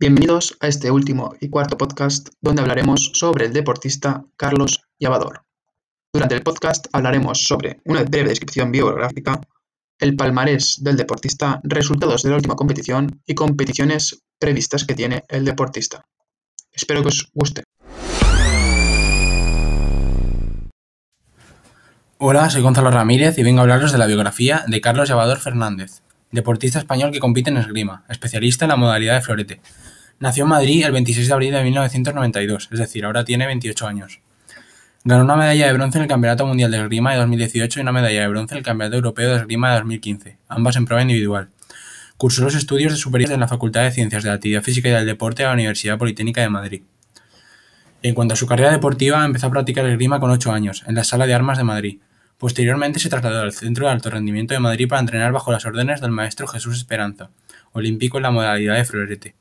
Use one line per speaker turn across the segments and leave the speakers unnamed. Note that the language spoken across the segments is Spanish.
Bienvenidos a este último y cuarto podcast donde hablaremos sobre el deportista Carlos Llavador. Durante el podcast hablaremos sobre una breve descripción biográfica, el palmarés del deportista, resultados de la última competición y competiciones previstas que tiene el deportista. Espero que os guste.
Hola, soy Gonzalo Ramírez y vengo a hablaros de la biografía de Carlos Llavador Fernández, deportista español que compite en esgrima, especialista en la modalidad de florete. Nació en Madrid el 26 de abril de 1992, es decir, ahora tiene 28 años. Ganó una medalla de bronce en el Campeonato Mundial de Esgrima de 2018 y una medalla de bronce en el Campeonato Europeo de Esgrima de 2015, ambas en prueba individual. Cursó los estudios de superiores en la Facultad de Ciencias de la Actividad Física y del Deporte de la Universidad Politécnica de Madrid. En cuanto a su carrera deportiva, empezó a practicar esgrima con 8 años, en la Sala de Armas de Madrid. Posteriormente se trasladó al Centro de Alto Rendimiento de Madrid para entrenar bajo las órdenes del maestro Jesús Esperanza, olímpico en la modalidad de florete.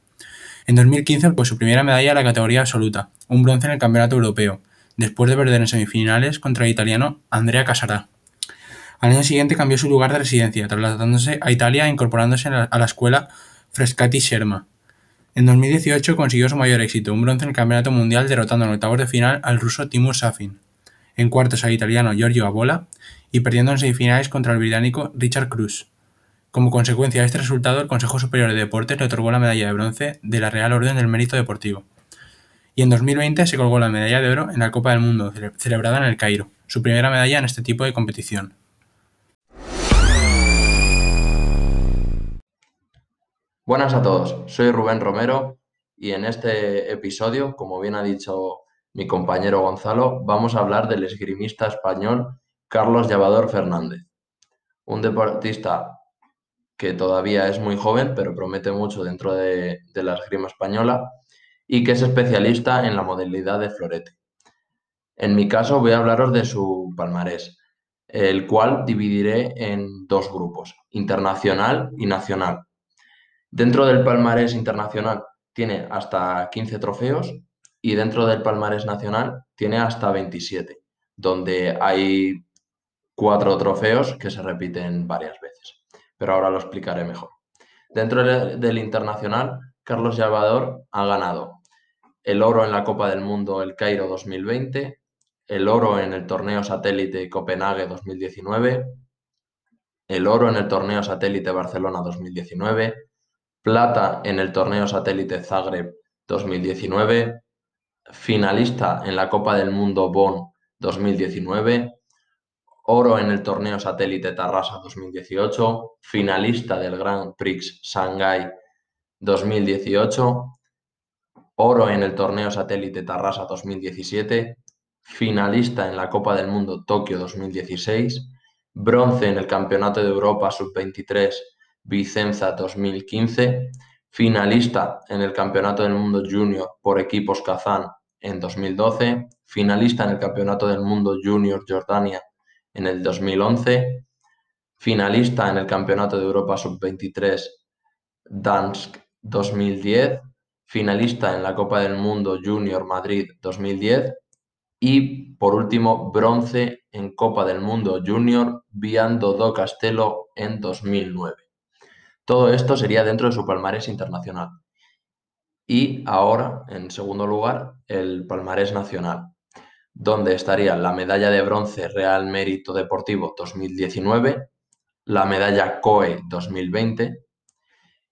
En 2015 obtuvo su primera medalla en la categoría absoluta, un bronce en el Campeonato Europeo, después de perder en semifinales contra el italiano Andrea Casarà. Al año siguiente cambió su lugar de residencia, trasladándose a Italia e incorporándose a la escuela Frescati Sherma. En 2018 consiguió su mayor éxito, un bronce en el Campeonato Mundial derrotando en octavos de final al ruso Timur Safin en cuartos al italiano Giorgio Abola y perdiendo en semifinales contra el británico Richard Cruz. Como consecuencia de este resultado, el Consejo Superior de Deportes le otorgó la medalla de bronce de la Real Orden del Mérito Deportivo. Y en 2020 se colgó la medalla de oro en la Copa del Mundo, celebrada en el Cairo, su primera medalla en este tipo de competición.
Buenas a todos, soy Rubén Romero y en este episodio, como bien ha dicho mi compañero Gonzalo, vamos a hablar del esgrimista español Carlos Llavador Fernández, un deportista que todavía es muy joven, pero promete mucho dentro de, la esgrima española y que es especialista en la modalidad de florete. En mi caso voy a hablaros de su palmarés, el cual dividiré en dos grupos, internacional y nacional. Dentro del palmarés internacional tiene hasta 15 trofeos y dentro del palmarés nacional tiene hasta 27, donde hay cuatro trofeos que se repiten varias veces. Pero ahora lo explicaré mejor. Dentro del internacional, Carlos Llavador ha ganado el oro en la Copa del Mundo El Cairo 2020, el oro en el torneo satélite Copenhague 2019, el oro en el torneo satélite Barcelona 2019, plata en el torneo satélite Zagreb 2019, finalista en la Copa del Mundo Bonn 2019, oro en el torneo satélite Tarrasa 2018, finalista del Grand Prix Shanghai 2018, oro en el torneo satélite Tarrasa 2017, finalista en la Copa del Mundo Tokio 2016, bronce en el Campeonato de Europa Sub-23 Vicenza 2015, finalista en el Campeonato del Mundo Junior por equipos Kazán en 2012, finalista en el Campeonato del Mundo Junior Jordania en el 2011, finalista en el Campeonato de Europa Sub-23 Dansk 2010, finalista en la Copa del Mundo Junior Madrid 2010 y, por último, bronce en Copa del Mundo Junior Viando do Castelo en 2009. Todo esto sería dentro de su palmarés internacional. Y ahora, en segundo lugar, el palmarés nacional, donde estaría la medalla de bronce Real Mérito Deportivo 2019, la medalla COE 2020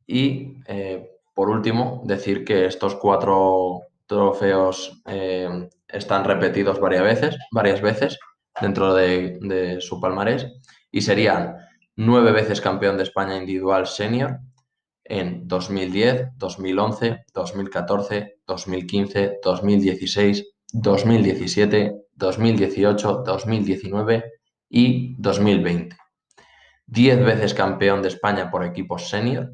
y, eh, por último, decir que estos cuatro trofeos eh, están repetidos varias veces, varias veces dentro de, de su palmarés y serían nueve veces campeón de España individual senior, en 2010, 2011, 2014, 2015, 2016, 2017, 2018, 2019 y 2020. Diez veces campeón de España por equipos senior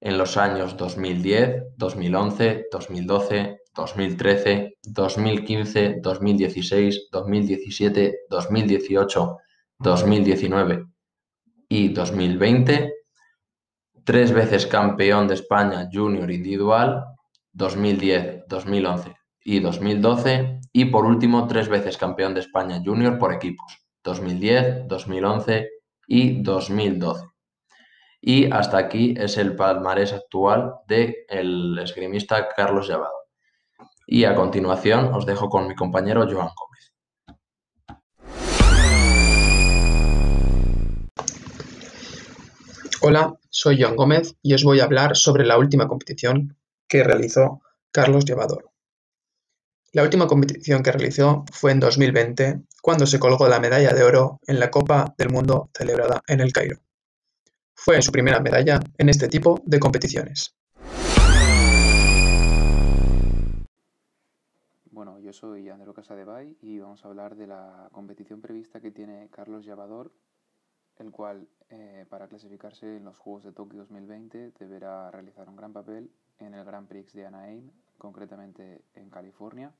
en los años 2010, 2011, 2012, 2013, 2015, 2016, 2017, 2018, 2019 y 2020 tres veces campeón de España junior individual, 2010, 2011 y 2012, y por último tres veces campeón de España junior por equipos, 2010, 2011 y 2012. Y hasta aquí es el palmarés actual del esgrimista Carlos Llavado. Y a continuación os dejo con mi compañero Joan Gómez.
Hola, soy Joan Gómez y os voy a hablar sobre la última competición que realizó Carlos Llevador. La última competición que realizó fue en 2020, cuando se colgó la medalla de oro en la Copa del Mundo celebrada en el Cairo. Fue su primera medalla en este tipo de competiciones.
Bueno, yo soy Andrés Casadevall y vamos a hablar de la competición prevista que tiene Carlos Llavador, el cual eh, para clasificarse en los Juegos de Tokio 2020 deberá realizar un gran papel en el Grand Prix de Anaheim, concretamente en California,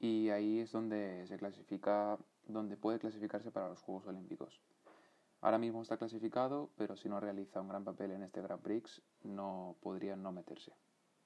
y ahí es donde se clasifica, donde puede clasificarse para los Juegos Olímpicos. Ahora mismo está clasificado, pero si no realiza un gran papel en este Grand Prix, no podría no meterse.